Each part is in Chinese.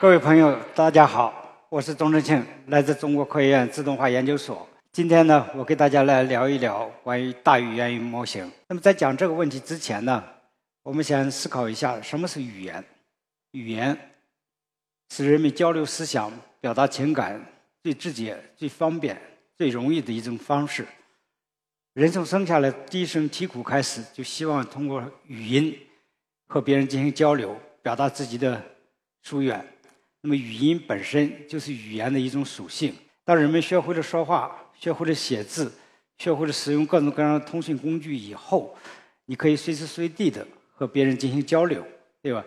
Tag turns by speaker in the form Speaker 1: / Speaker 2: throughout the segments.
Speaker 1: 各位朋友，大家好，我是钟志庆，来自中国科学院自动化研究所。今天呢，我给大家来聊一聊关于大语言模型。那么在讲这个问题之前呢，我们先思考一下什么是语言。语言是人们交流思想、表达情感最直接、最方便、最容易的一种方式。人从生下来第一声啼哭开始，就希望通过语音和别人进行交流，表达自己的疏远。那么语音本身就是语言的一种属性。当人们学会了说话、学会了写字、学会了使用各种各样的通讯工具以后，你可以随时随地的和别人进行交流，对吧？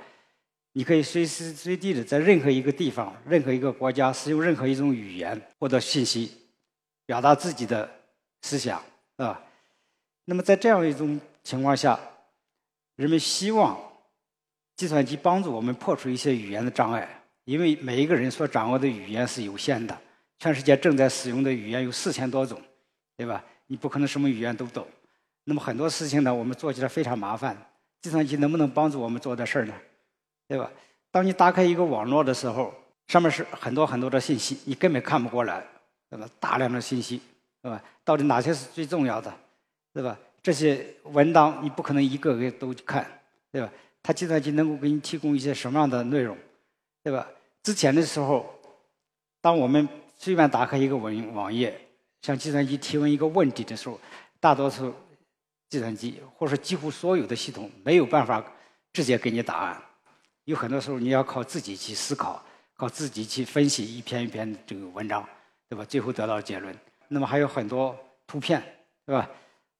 Speaker 1: 你可以随时随地的在任何一个地方、任何一个国家使用任何一种语言获得信息，表达自己的思想，啊。那么在这样一种情况下，人们希望计算机帮助我们破除一些语言的障碍。因为每一个人所掌握的语言是有限的，全世界正在使用的语言有四千多种，对吧？你不可能什么语言都懂。那么很多事情呢，我们做起来非常麻烦。计算机能不能帮助我们做的事儿呢？对吧？当你打开一个网络的时候，上面是很多很多的信息，你根本看不过来，对吧？大量的信息，对吧？到底哪些是最重要的，对吧？这些文档你不可能一个个都去看，对吧？它计算机能够给你提供一些什么样的内容？对吧？之前的时候，当我们随便打开一个网网页，向计算机提问一个问题的时候，大多数计算机或者几乎所有的系统没有办法直接给你答案。有很多时候你要靠自己去思考，靠自己去分析一篇一篇这个文章，对吧？最后得到结论。那么还有很多图片，对吧？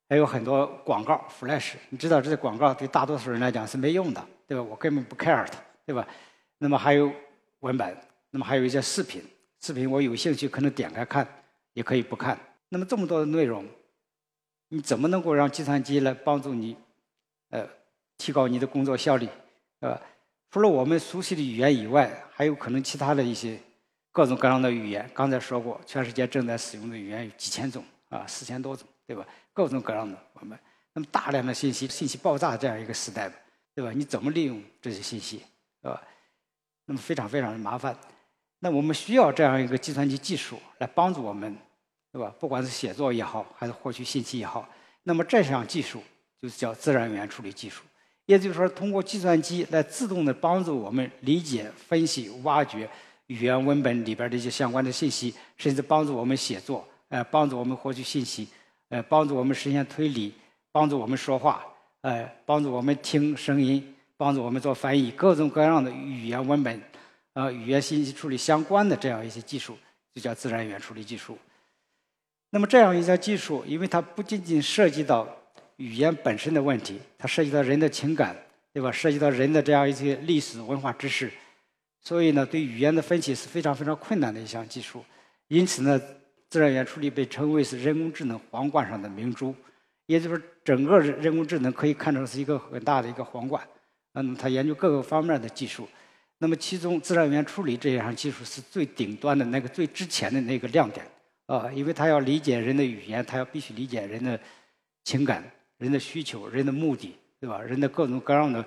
Speaker 1: 还有很多广告，flash，你知道这些广告对大多数人来讲是没用的，对吧？我根本不 care 它，对吧？那么还有文本，那么还有一些视频，视频我有兴趣可能点开看，也可以不看。那么这么多的内容，你怎么能够让计算机来帮助你，呃，提高你的工作效率，呃，除了我们熟悉的语言以外，还有可能其他的一些各种各样的语言。刚才说过，全世界正在使用的语言有几千种啊，四千多种，对吧？各种各样的我们，那么大量的信息，信息爆炸这样一个时代，对吧？你怎么利用这些信息，对吧？那么非常非常的麻烦，那我们需要这样一个计算机技术来帮助我们，对吧？不管是写作也好，还是获取信息也好，那么这项技术就是叫自然语言处理技术。也就是说，通过计算机来自动的帮助我们理解、分析、挖掘语言文本里边的一些相关的信息，甚至帮助我们写作，呃，帮助我们获取信息，呃，帮助我们实现推理，帮助我们说话，呃，帮助我们听声音。帮助我们做翻译，各种各样的语言文本，呃，语言信息处理相关的这样一些技术，就叫自然语言处理技术。那么这样一项技术，因为它不仅仅涉及到语言本身的问题，它涉及到人的情感，对吧？涉及到人的这样一些历史文化知识，所以呢，对语言的分析是非常非常困难的一项技术。因此呢，自然语言处理被称为是人工智能皇冠上的明珠，也就是，整个人工智能可以看成是一个很大的一个皇冠。嗯，他研究各个方面的技术，那么其中自然语言处理这一项技术是最顶端的那个最值钱的那个亮点啊，因为他要理解人的语言，他要必须理解人的情感、人的需求、人的目的，对吧？人的各种各样的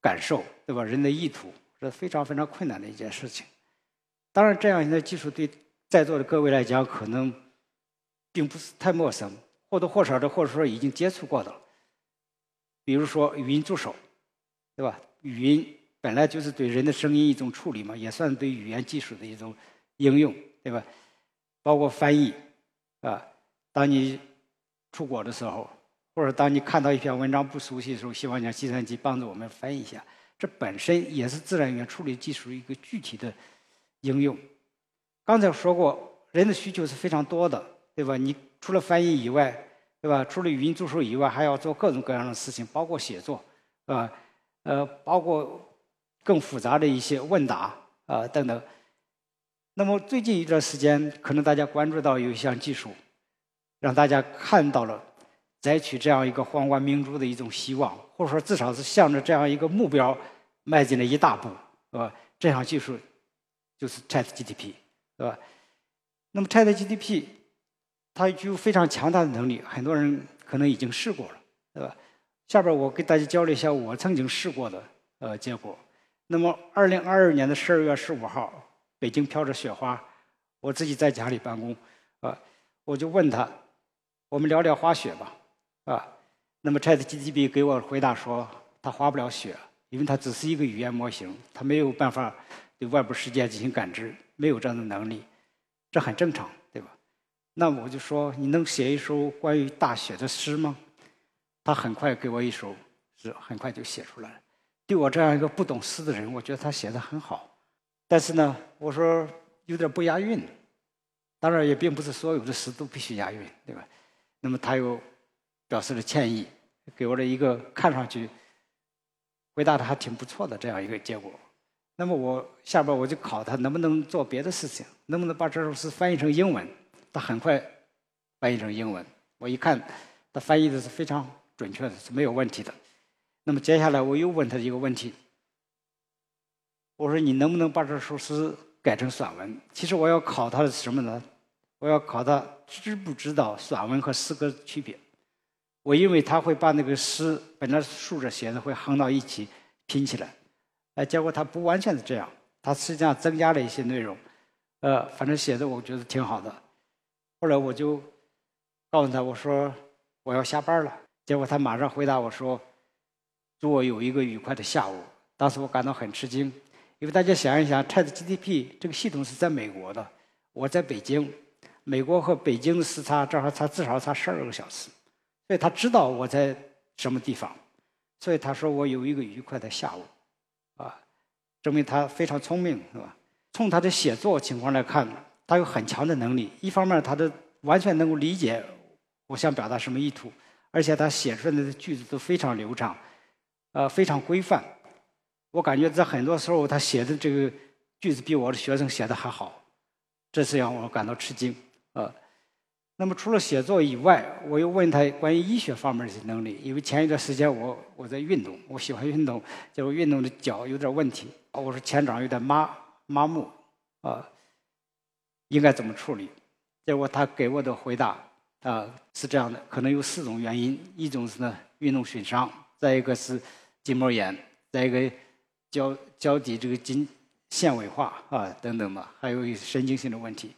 Speaker 1: 感受，对吧？人的意图这非常非常困难的一件事情。当然，这样的技术对在座的各位来讲，可能并不是太陌生，或多或少的，或者说已经接触过的，比如说语音助手。对吧？语音本来就是对人的声音一种处理嘛，也算对语言技术的一种应用，对吧？包括翻译，啊，当你出国的时候，或者当你看到一篇文章不熟悉的时候，希望让计算机帮助我们翻译一下，这本身也是自然语言处理技术一个具体的应用。刚才说过，人的需求是非常多的，对吧？你除了翻译以外，对吧？除了语音助手以外，还要做各种各样的事情，包括写作，啊。呃包括更复杂的一些问答啊等等。那么最近一段时间，可能大家关注到有一项技术，让大家看到了摘取这样一个皇冠明珠的一种希望，或者说至少是向着这样一个目标迈进了一大步，是吧？这项技术就是 ChatGPT，是吧？那么 ChatGPT 它具有非常强大的能力，很多人可能已经试过了，对吧？下边我给大家交流一下我曾经试过的呃结果。那么，二零二二年的十二月十五号，北京飘着雪花，我自己在家里办公，啊，我就问他，我们聊聊滑雪吧，啊，那么 ChatGPT 给我回答说，它滑不了雪，因为它只是一个语言模型，它没有办法对外部世界进行感知，没有这样的能力，这很正常，对吧？那我就说，你能写一首关于大雪的诗吗？他很快给我一首诗，很快就写出来了。对我这样一个不懂诗的人，我觉得他写的很好，但是呢，我说有点不押韵。当然，也并不是所有的诗都必须押韵，对吧？那么他又表示了歉意，给我了一个看上去回答的还挺不错的这样一个结果。那么我下边我就考他能不能做别的事情，能不能把这首诗翻译成英文？他很快翻译成英文。我一看，他翻译的是非常准确的，是没有问题的。那么接下来我又问他一个问题，我说你能不能把这首诗改成散文？其实我要考他的是什么呢？我要考他知不知道散文和诗歌的区别。我因为他会把那个诗本来竖着写的会横到一起拼起来，哎，结果他不完全是这样，他实际上增加了一些内容，呃，反正写的我觉得挺好的。后来我就告诉他我说我要下班了，结果他马上回答我说。祝我有一个愉快的下午。当时我感到很吃惊，因为大家想一想，ChatGPT 这个系统是在美国的，我在北京，美国和北京时差正好差至少差十二个小时，所以他知道我在什么地方，所以他说我有一个愉快的下午，啊，证明他非常聪明，是吧？从他的写作情况来看，他有很强的能力。一方面，他的完全能够理解我想表达什么意图，而且他写出来的句子都非常流畅。呃，非常规范。我感觉在很多时候，他写的这个句子比我的学生写的还好，这是让我感到吃惊。呃，那么除了写作以外，我又问他关于医学方面的能力，因为前一段时间我我在运动，我喜欢运动，结果运动的脚有点问题，我说前掌有点麻麻木，啊，应该怎么处理？结果他给我的回答啊是这样的：可能有四种原因，一种是呢运动损伤，再一个是。筋膜炎，再一个脚脚底这个筋纤维化啊等等的，还有神经性的问题。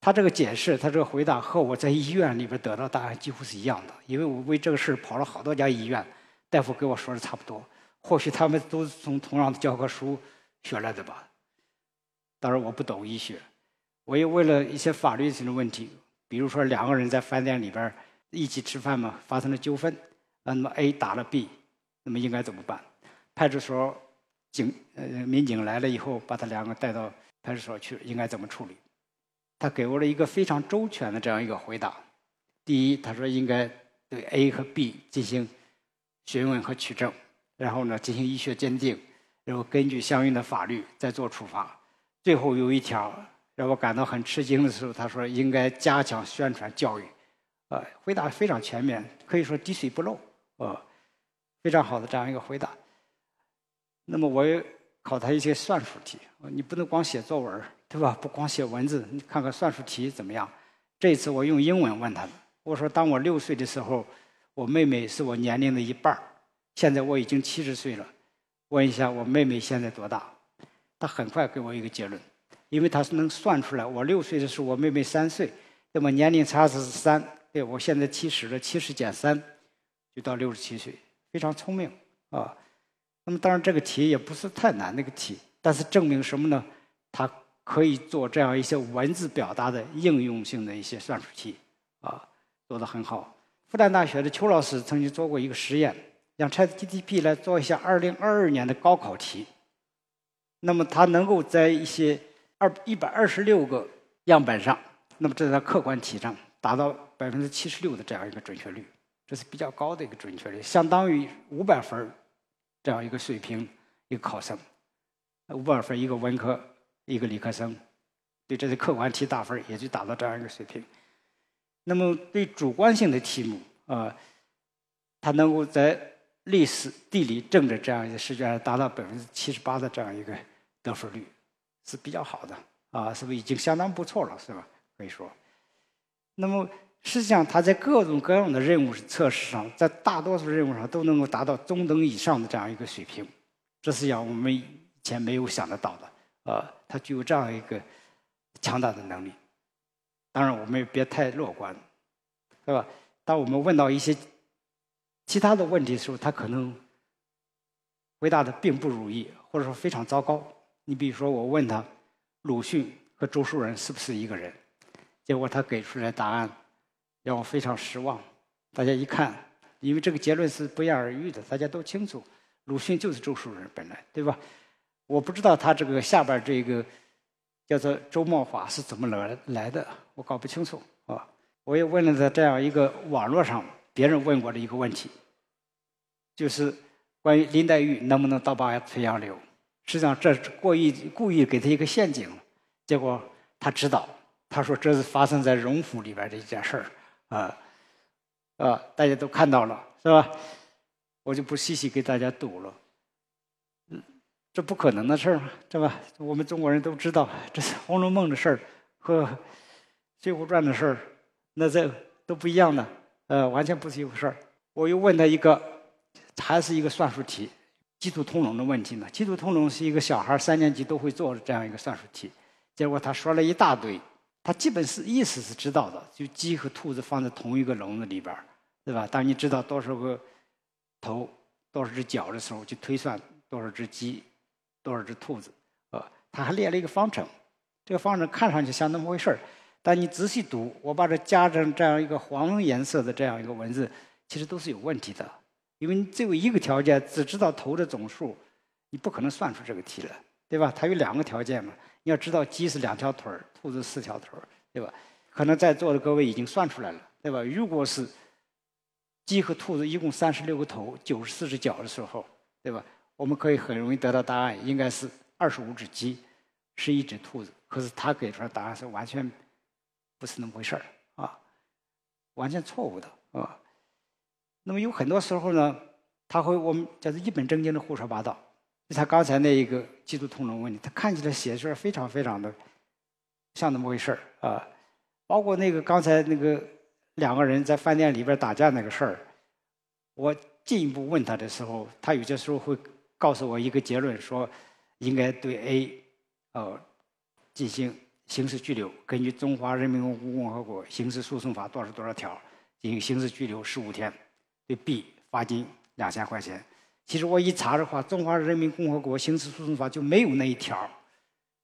Speaker 1: 他这个解释，他这个回答和我在医院里边得到答案几乎是一样的，因为我为这个事跑了好多家医院，大夫给我说的差不多。或许他们都是从同样的教科书学来的吧。当然我不懂医学，我也为了一些法律性的问题，比如说两个人在饭店里边一起吃饭嘛，发生了纠纷，那么 A 打了 B。那么应该怎么办？派出所警呃民警来了以后，把他两个带到派出所去，应该怎么处理？他给我了一个非常周全的这样一个回答。第一，他说应该对 A 和 B 进行询问和取证，然后呢进行医学鉴定，然后根据相应的法律再做处罚。最后有一条让我感到很吃惊的时候，他说应该加强宣传教育。呃，回答非常全面，可以说滴水不漏。呃。非常好的这样一个回答。那么我也考他一些算术题，你不能光写作文对吧？不光写文字，你看看算术题怎么样？这次我用英文问他的，我说：当我六岁的时候，我妹妹是我年龄的一半现在我已经七十岁了，问一下我妹妹现在多大？他很快给我一个结论，因为他是能算出来，我六岁的时候我妹妹三岁，那么年龄差是三，对我现在七十了，七十减三就到六十七岁。非常聪明啊，那么当然这个题也不是太难那个题，但是证明什么呢？他可以做这样一些文字表达的应用性的一些算术题啊，做得很好。复旦大学的邱老师曾经做过一个实验，让 ChatGPT 来做一下2022年的高考题，那么它能够在一些二一百二十六个样本上，那么这在客观题上达到百分之七十六的这样一个准确率。这是比较高的一个准确率，相当于五百分这样一个水平一个考生，五百分一个文科一个理科生，对这些客观题打分也就达到这样一个水平。那么对主观性的题目啊，它能够在历史、地理、政治这样一个试卷上达到百分之七十八的这样一个得分率，是比较好的啊，是不是已经相当不错了，是吧？可以说，那么。实际上，它在各种各样的任务测试上，在大多数任务上都能够达到中等以上的这样一个水平。这是让我们以前没有想得到的，呃，它具有这样一个强大的能力。当然，我们也别太乐观，对吧？当我们问到一些其他的问题的时候，他可能回答的并不如意，或者说非常糟糕。你比如说，我问他鲁迅和周树人是不是一个人，结果他给出来答案让我非常失望。大家一看，因为这个结论是不言而喻的，大家都清楚，鲁迅就是周树人本来，对吧？我不知道他这个下边这个叫做周茂法是怎么来来的，我搞不清楚啊。我也问了他这样一个网络上别人问过的一个问题，就是关于林黛玉能不能倒拔垂杨柳。实际上这是故意故意给他一个陷阱，结果他知道，他说这是发生在荣府里边的一件事儿，啊，啊，大家都看到了是吧？我就不细细给大家读了，嗯，这不可能的事儿嘛，对吧？我们中国人都知道，这是《红楼梦》的事儿和《水浒传》的事儿。那这都不一样的，呃，完全不是一回事儿。我又问他一个，还是一个算术题，基础通融的问题呢。基础通融是一个小孩三年级都会做的这样一个算术题。结果他说了一大堆，他基本是意思是知道的，就鸡和兔子放在同一个笼子里边儿，对吧？当你知道多少个头、多少只脚的时候，就推算多少只鸡、多少只兔子。呃，他还列了一个方程，这个方程看上去像那么回事儿。但你仔细读，我把这加上这样一个黄颜色的这样一个文字，其实都是有问题的，因为你只有一个条件，只知道头的总数，你不可能算出这个题来，对吧？它有两个条件嘛，你要知道鸡是两条腿儿，兔子四条腿儿，对吧？可能在座的各位已经算出来了，对吧？如果是鸡和兔子一共三十六个头，九十四只脚的时候，对吧？我们可以很容易得到答案，应该是二十五只鸡，十一只兔子。可是他给出来答案是完全。不是那么回事儿啊，完全错误的啊。那么有很多时候呢，他会我们叫做一本正经的胡说八道。就他刚才那一个基督通融问题，他看起来写出来非常非常的像那么回事儿啊。包括那个刚才那个两个人在饭店里边打架那个事儿，我进一步问他的时候，他有些时候会告诉我一个结论，说应该对 A 呃进行。刑事拘留，根据《中华人民共和国刑事诉讼法》多少多少条进行刑事拘留十五天，对 B 罚金两千块钱。其实我一查的话，《中华人民共和国刑事诉讼法》就没有那一条，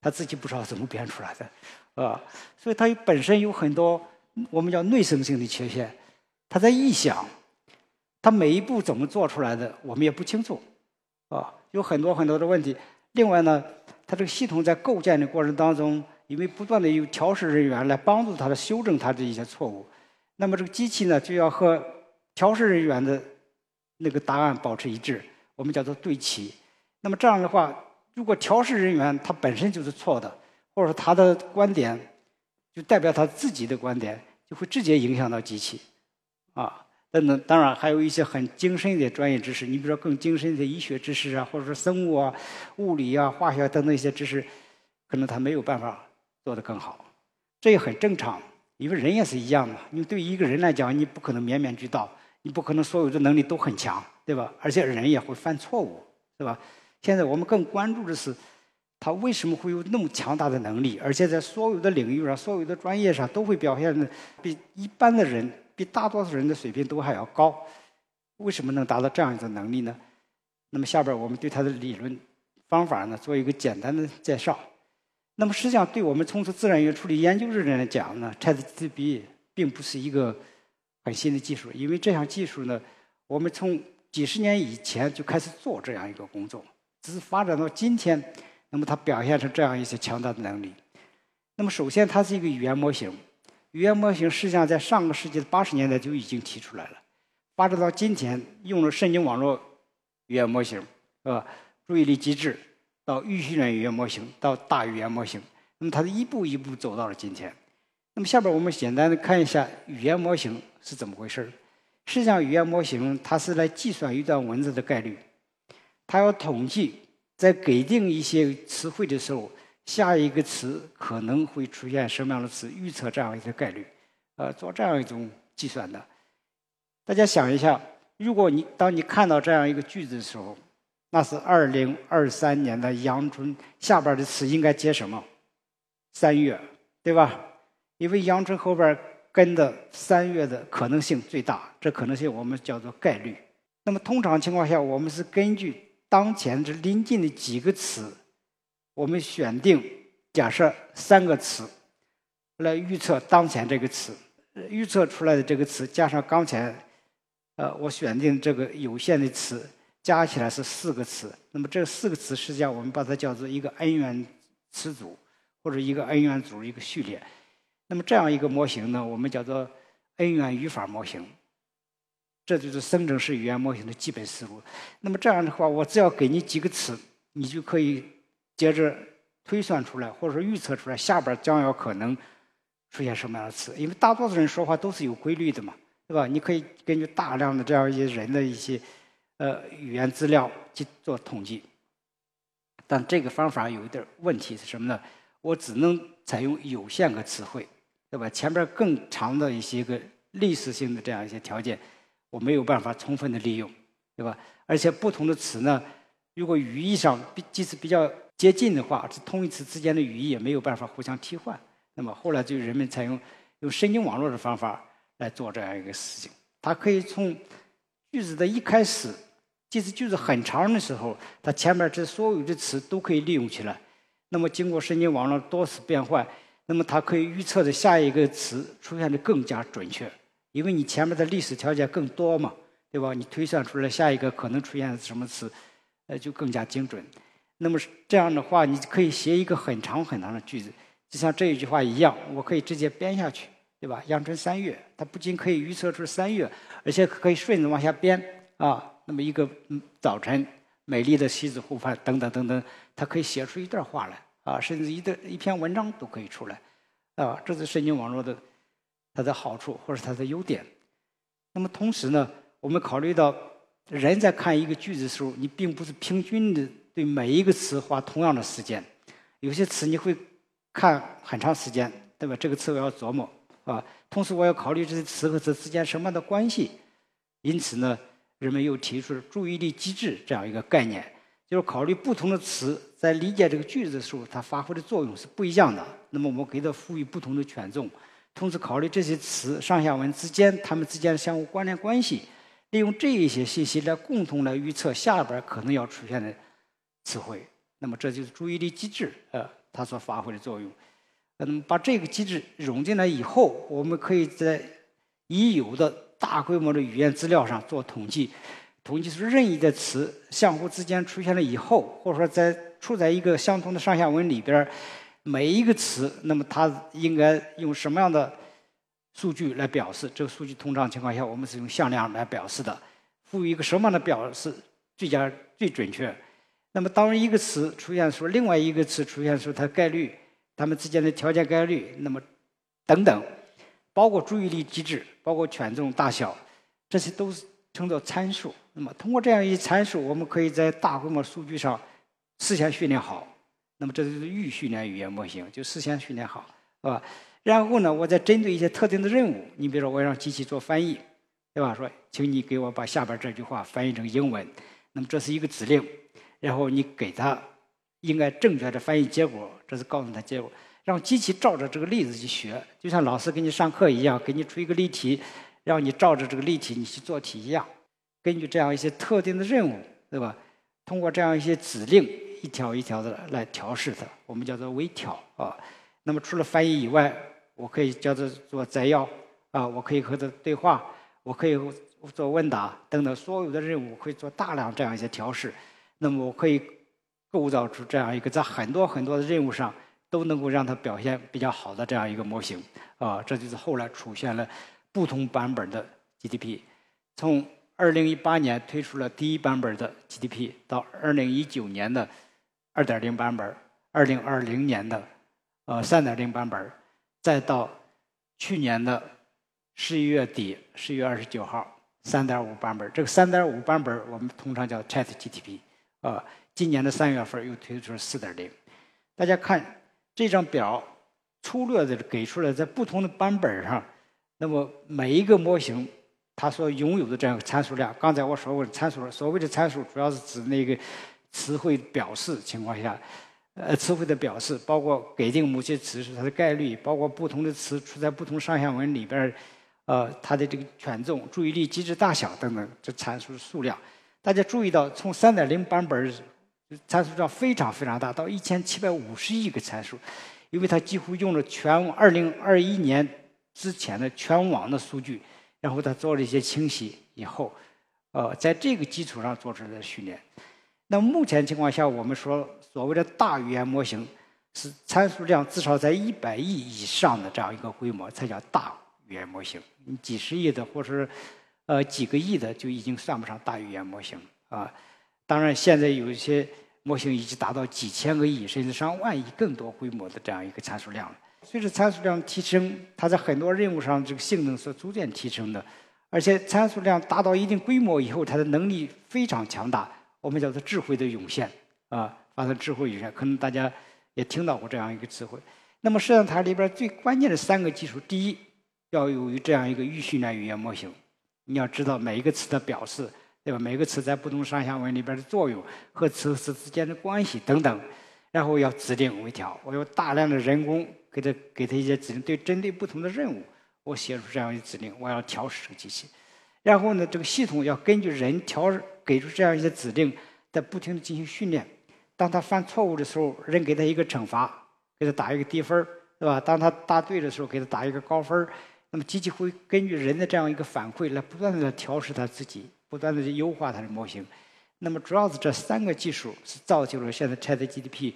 Speaker 1: 他自己不知道怎么编出来的，啊，所以他本身有很多我们叫内生性的缺陷。他在臆想，他每一步怎么做出来的，我们也不清楚，啊，有很多很多的问题。另外呢，他这个系统在构建的过程当中。因为不断的有调试人员来帮助他的修正他的一些错误，那么这个机器呢就要和调试人员的那个答案保持一致，我们叫做对齐。那么这样的话，如果调试人员他本身就是错的，或者说他的观点就代表他自己的观点，就会直接影响到机器，啊，等等。当然还有一些很精深的专业知识，你比如说更精深的医学知识啊，或者说生物啊、物理啊、化学等等一些知识，可能他没有办法。做得更好，这也很正常，因为人也是一样的。你对一个人来讲，你不可能面面俱到，你不可能所有的能力都很强，对吧？而且人也会犯错误，对吧？现在我们更关注的是，他为什么会有那么强大的能力，而且在所有的领域上、所有的专业上都会表现的比一般的人、比大多数人的水平都还要高？为什么能达到这样一种能力呢？那么下边我们对他的理论方法呢做一个简单的介绍。那么实际上，对我们从事自然语言处理研究的人来讲呢，ChatGPT 并不是一个很新的技术，因为这项技术呢，我们从几十年以前就开始做这样一个工作，只是发展到今天，那么它表现出这样一些强大的能力。那么首先，它是一个语言模型，语言模型实际上在上个世纪的八十年代就已经提出来了，发展到今天，用了神经网络语言模型，是吧？注意力机制。到预训练语言模型，到大语言模型，那么它是一步一步走到了今天。那么下边我们简单的看一下语言模型是怎么回事实际上，语言模型它是来计算一段文字的概率，它要统计在给定一些词汇的时候，下一个词可能会出现什么样的词，预测这样一个概率，呃，做这样一种计算的。大家想一下，如果你当你看到这样一个句子的时候，那是二零二三年的阳春下边的词应该接什么？三月，对吧？因为阳春后边跟的三月的可能性最大，这可能性我们叫做概率。那么通常情况下，我们是根据当前这临近的几个词，我们选定假设三个词来预测当前这个词，预测出来的这个词加上刚才，呃，我选定这个有限的词加起来是四个词。那么这四个词实际上我们把它叫做一个恩元词组或者一个恩元组一个序列。那么这样一个模型呢，我们叫做恩元语法模型。这就是生成式语言模型的基本思路。那么这样的话，我只要给你几个词，你就可以接着推算出来，或者说预测出来下边将要可能出现什么样的词。因为大多数人说话都是有规律的嘛，对吧？你可以根据大量的这样一些人的一些呃语言资料去做统计。但这个方法有一点问题是什么呢？我只能采用有限个词汇，对吧？前边更长的一些个历史性的这样一些条件。我没有办法充分的利用，对吧？而且不同的词呢，如果语义上比即使比较接近的话，这同义词之间的语义也没有办法互相替换。那么后来就人们采用用神经网络的方法来做这样一个事情。它可以从句子的一开始，即使句子很长的时候，它前面这所有的词都可以利用起来。那么经过神经网络多次变换，那么它可以预测的下一个词出现的更加准确。因为你前面的历史条件更多嘛，对吧？你推算出来下一个可能出现什么词，呃，就更加精准。那么这样的话，你可以写一个很长很长的句子，就像这一句话一样，我可以直接编下去，对吧？阳春三月，它不仅可以预测出三月，而且可以顺着往下编啊。那么一个早晨，美丽的西子湖畔，等等等等，它可以写出一段话来啊，甚至一段一篇文章都可以出来啊。这是神经网络的。它的好处或者它的优点，那么同时呢，我们考虑到人在看一个句子的时候，你并不是平均的对每一个词花同样的时间，有些词你会看很长时间，对吧？这个词我要琢磨啊。同时我要考虑这些词和词之间什么样的关系，因此呢，人们又提出了注意力机制这样一个概念，就是考虑不同的词在理解这个句子的时候，它发挥的作用是不一样的。那么我们给它赋予不同的权重。同时考虑这些词上下文之间它们之间的相互关联关系，利用这一些信息来共同来预测下边可能要出现的词汇。那么这就是注意力机制，呃，它所发挥的作用。那么把这个机制融进来以后，我们可以在已有的大规模的语言资料上做统计，统计出任意的词相互之间出现了以后，或者说在处在一个相同的上下文里边。每一个词，那么它应该用什么样的数据来表示？这个数据通常情况下，我们是用向量来表示的。赋予一个什么样的表示最佳最准确？那么当一个词出现的时候，另外一个词出现时候，它概率，它们之间的条件概率，那么等等，包括注意力机制，包括权重大小，这些都是称作参数。那么通过这样一些参数，我们可以在大规模数据上事先训练好。那么这就是预训练语言模型，就事先训练好，是吧？然后呢，我再针对一些特定的任务，你比如说我让机器做翻译，对吧？说，请你给我把下边这句话翻译成英文。那么这是一个指令，然后你给它应该正确的翻译结果，这是告诉他结果，让机器照着这个例子去学，就像老师给你上课一样，给你出一个例题，让你照着这个例题你去做题一样。根据这样一些特定的任务，对吧？通过这样一些指令。一条一条的来调试它，我们叫做微调啊。那么除了翻译以外，我可以叫做做摘要啊，我可以和它对话，我可以做问答等等，所有的任务可以做大量这样一些调试。那么我可以构造出这样一个在很多很多的任务上都能够让它表现比较好的这样一个模型啊。这就是后来出现了不同版本的 GDP，从二零一八年推出了第一版本的 GDP，到二零一九年的。二点零版本，二零二零年的呃三点零版本，再到去年的十一月底十一月二十九号三点五版本。这个三点五版本我们通常叫 Chat GTP 啊。今年的三月份又推出了四点零。大家看这张表，粗略的给出来在不同的版本上，那么每一个模型它所拥有的这样一个参数量。刚才我说过，参数所谓的参数主要是指那个词汇表示情况下，呃，词汇的表示，包括给定某些词是它的概率，包括不同的词处在不同上下文里边呃，它的这个权重、注意力机制大小等等，这参数数量。大家注意到，从3.0版本参数量非常非常大，到一千七百五十亿个参数，因为它几乎用了全二零二一年之前的全网的数据。然后它做了一些清洗以后，呃，在这个基础上做出来的训练。那目前情况下，我们说所谓的大语言模型是参数量至少在一百亿以上的这样一个规模才叫大语言模型。你几十亿的或者呃几个亿的就已经算不上大语言模型啊。当然，现在有一些模型已经达到几千个亿甚至上万亿更多规模的这样一个参数量了。随着参数量提升，它在很多任务上这个性能是逐渐提升的，而且参数量达到一定规模以后，它的能力非常强大，我们叫做智慧的涌现啊，发生智慧涌现，可能大家也听到过这样一个词汇。那么实际上它里边最关键的三个技术，第一要有这样一个预训练语言模型，你要知道每一个词的表示，对吧？每个词在不同上下文里边的作用和词和词之间的关系等等，然后要指令微调，我有大量的人工。给他给他一些指令，对针对不同的任务，我写出这样一个指令，我要调试这个机器。然后呢，这个系统要根据人调给出这样一些指令，在不停的进行训练。当他犯错误的时候，人给他一个惩罚，给他打一个低分儿，对吧？当他答对的时候，给他打一个高分儿。那么机器会根据人的这样一个反馈，来不断的调试它自己，不断的去优化它的模型。那么主要是这三个技术是造就了现在 ChatGPT。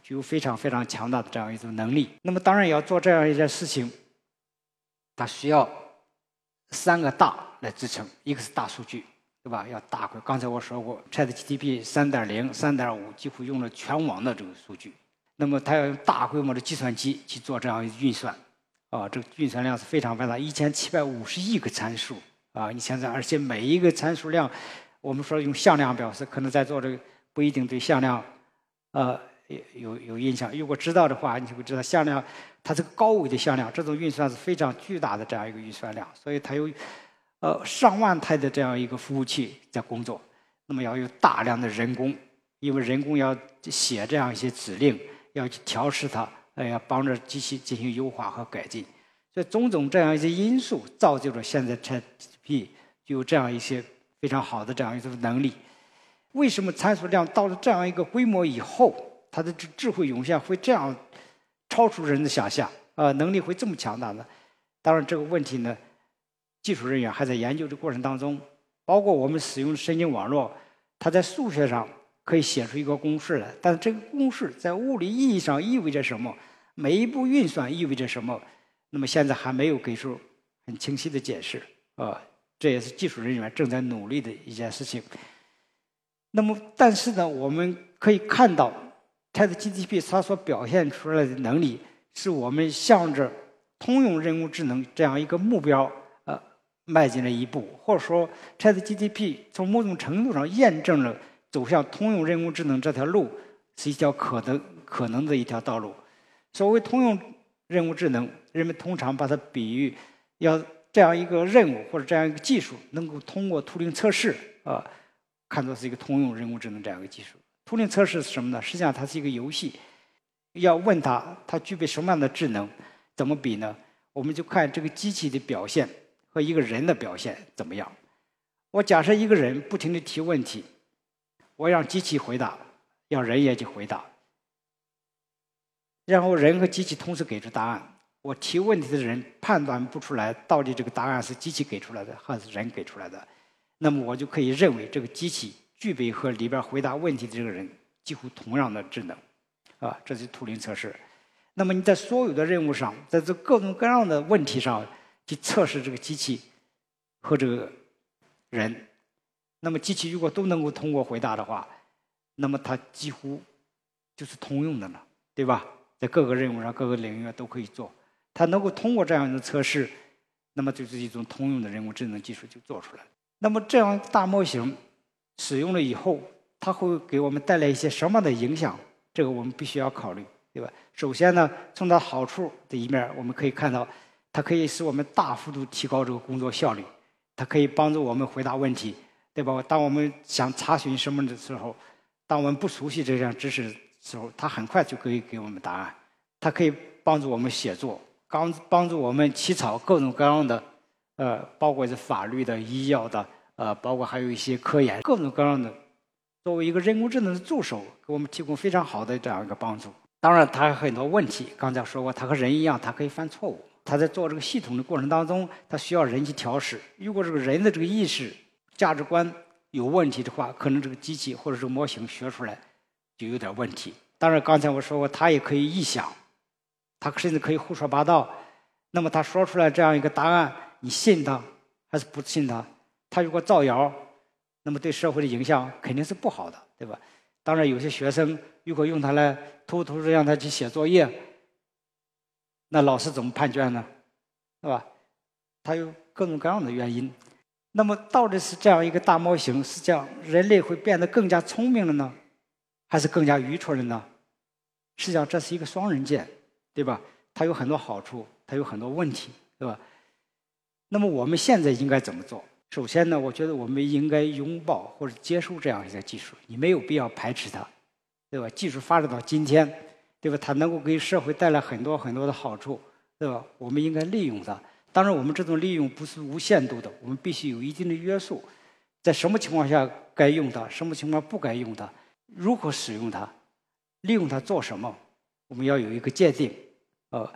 Speaker 1: 具有非常非常强大的这样一种能力。那么，当然要做这样一件事情，它需要三个大来支撑：一个是大数据，对吧？要大规。刚才我说过，ChatGPT 3.0、3.5几乎用了全网的这个数据。那么，它要用大规模的计算机去做这样运算，啊，这个运算量是非常非常大，一千七百五十亿个参数啊！你想想，而且每一个参数量，我们说用向量表示，可能在做这个不一定对向量，呃。有有有印象，如果知道的话，你就会知道向量，它这个高维的向量，这种运算是非常巨大的这样一个运算量，所以它有呃上万台的这样一个服务器在工作，那么要有大量的人工，因为人工要写这样一些指令，要去调试它，哎呀，帮着机器进行优化和改进，所以种种这样一些因素造就了现在才 ChatGPT 就有这样一些非常好的这样一种能力。为什么参数量到了这样一个规模以后？它的智智慧涌现会这样超出人的想象啊，能力会这么强大呢？当然，这个问题呢，技术人员还在研究的过程当中。包括我们使用神经网络，它在数学上可以写出一个公式来，但是这个公式在物理意义上意味着什么？每一步运算意味着什么？那么现在还没有给出很清晰的解释啊。这也是技术人员正在努力的一件事情。那么，但是呢，我们可以看到。ChatGPT 它所表现出来的能力，是我们向着通用人工智能这样一个目标呃迈进了一步，或者说 ChatGPT 从某种程度上验证了走向通用人工智能这条路是一条可能可能的一条道路。所谓通用人工智能，人们通常把它比喻要这样一个任务或者这样一个技术能够通过图灵测试啊，看作是一个通用人工智能这样一个技术。图灵测试是什么呢？实际上它是一个游戏，要问它它具备什么样的智能？怎么比呢？我们就看这个机器的表现和一个人的表现怎么样。我假设一个人不停的提问题，我让机器回答，让人也去回答，然后人和机器同时给出答案。我提问题的人判断不出来到底这个答案是机器给出来的还是人给出来的，那么我就可以认为这个机器。具备和里边回答问题的这个人几乎同样的智能，啊，这是图灵测试。那么你在所有的任务上，在这各种各样的问题上去测试这个机器和这个人，那么机器如果都能够通过回答的话，那么它几乎就是通用的了，对吧？在各个任务上、各个领域都可以做。它能够通过这样的测试，那么就是一种通用的人工智能技术就做出来了。那么这样大模型。使用了以后，它会给我们带来一些什么样的影响？这个我们必须要考虑，对吧？首先呢，从它好处的一面，我们可以看到，它可以使我们大幅度提高这个工作效率。它可以帮助我们回答问题，对吧？当我们想查询什么的时候，当我们不熟悉这项知识的时候，它很快就可以给我们答案。它可以帮助我们写作，帮帮助我们起草各种各样的，呃，包括是法律的、医药的，呃，包括还有一些科研，各种各样的。作为一个人工智能的助手，给我们提供非常好的这样一个帮助。当然，它有很多问题。刚才说过，它和人一样，它可以犯错误。它在做这个系统的过程当中，它需要人去调试。如果这个人的这个意识、价值观有问题的话，可能这个机器或者这个模型学出来就有点问题。当然，刚才我说过，它也可以臆想，他甚至可以胡说八道。那么，他说出来这样一个答案，你信他还是不信他？他如果造谣。那么对社会的影响肯定是不好的，对吧？当然，有些学生如果用它来偷偷的让他去写作业，那老师怎么判卷呢？是吧？他有各种各样的原因。那么，到底是这样一个大模型，是这样人类会变得更加聪明了呢，还是更加愚蠢了呢？实际上，这是一个双刃剑，对吧？它有很多好处，它有很多问题，对吧？那么，我们现在应该怎么做？首先呢，我觉得我们应该拥抱或者接受这样一个技术，你没有必要排斥它，对吧？技术发展到今天，对吧？它能够给社会带来很多很多的好处，对吧？我们应该利用它。当然，我们这种利用不是无限度的，我们必须有一定的约束，在什么情况下该用它，什么情况不该用它，如何使用它，利用它做什么，我们要有一个界定。呃，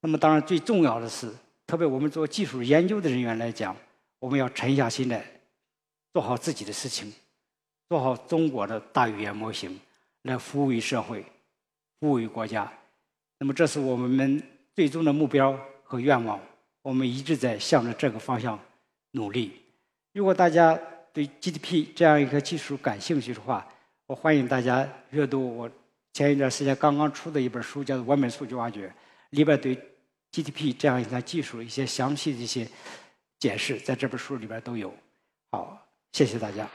Speaker 1: 那么当然最重要的是，特别我们做技术研究的人员来讲。我们要沉下心来，做好自己的事情，做好中国的大语言模型，来服务于社会，服务于国家。那么，这是我们最终的目标和愿望。我们一直在向着这个方向努力。如果大家对 GDP 这样一个技术感兴趣的话，我欢迎大家阅读我前一段时间刚刚出的一本书，叫做《文本数据挖掘》，里边对 GDP 这样一项技术一些详细的一些。解释在这本书里边都有。好，谢谢大家。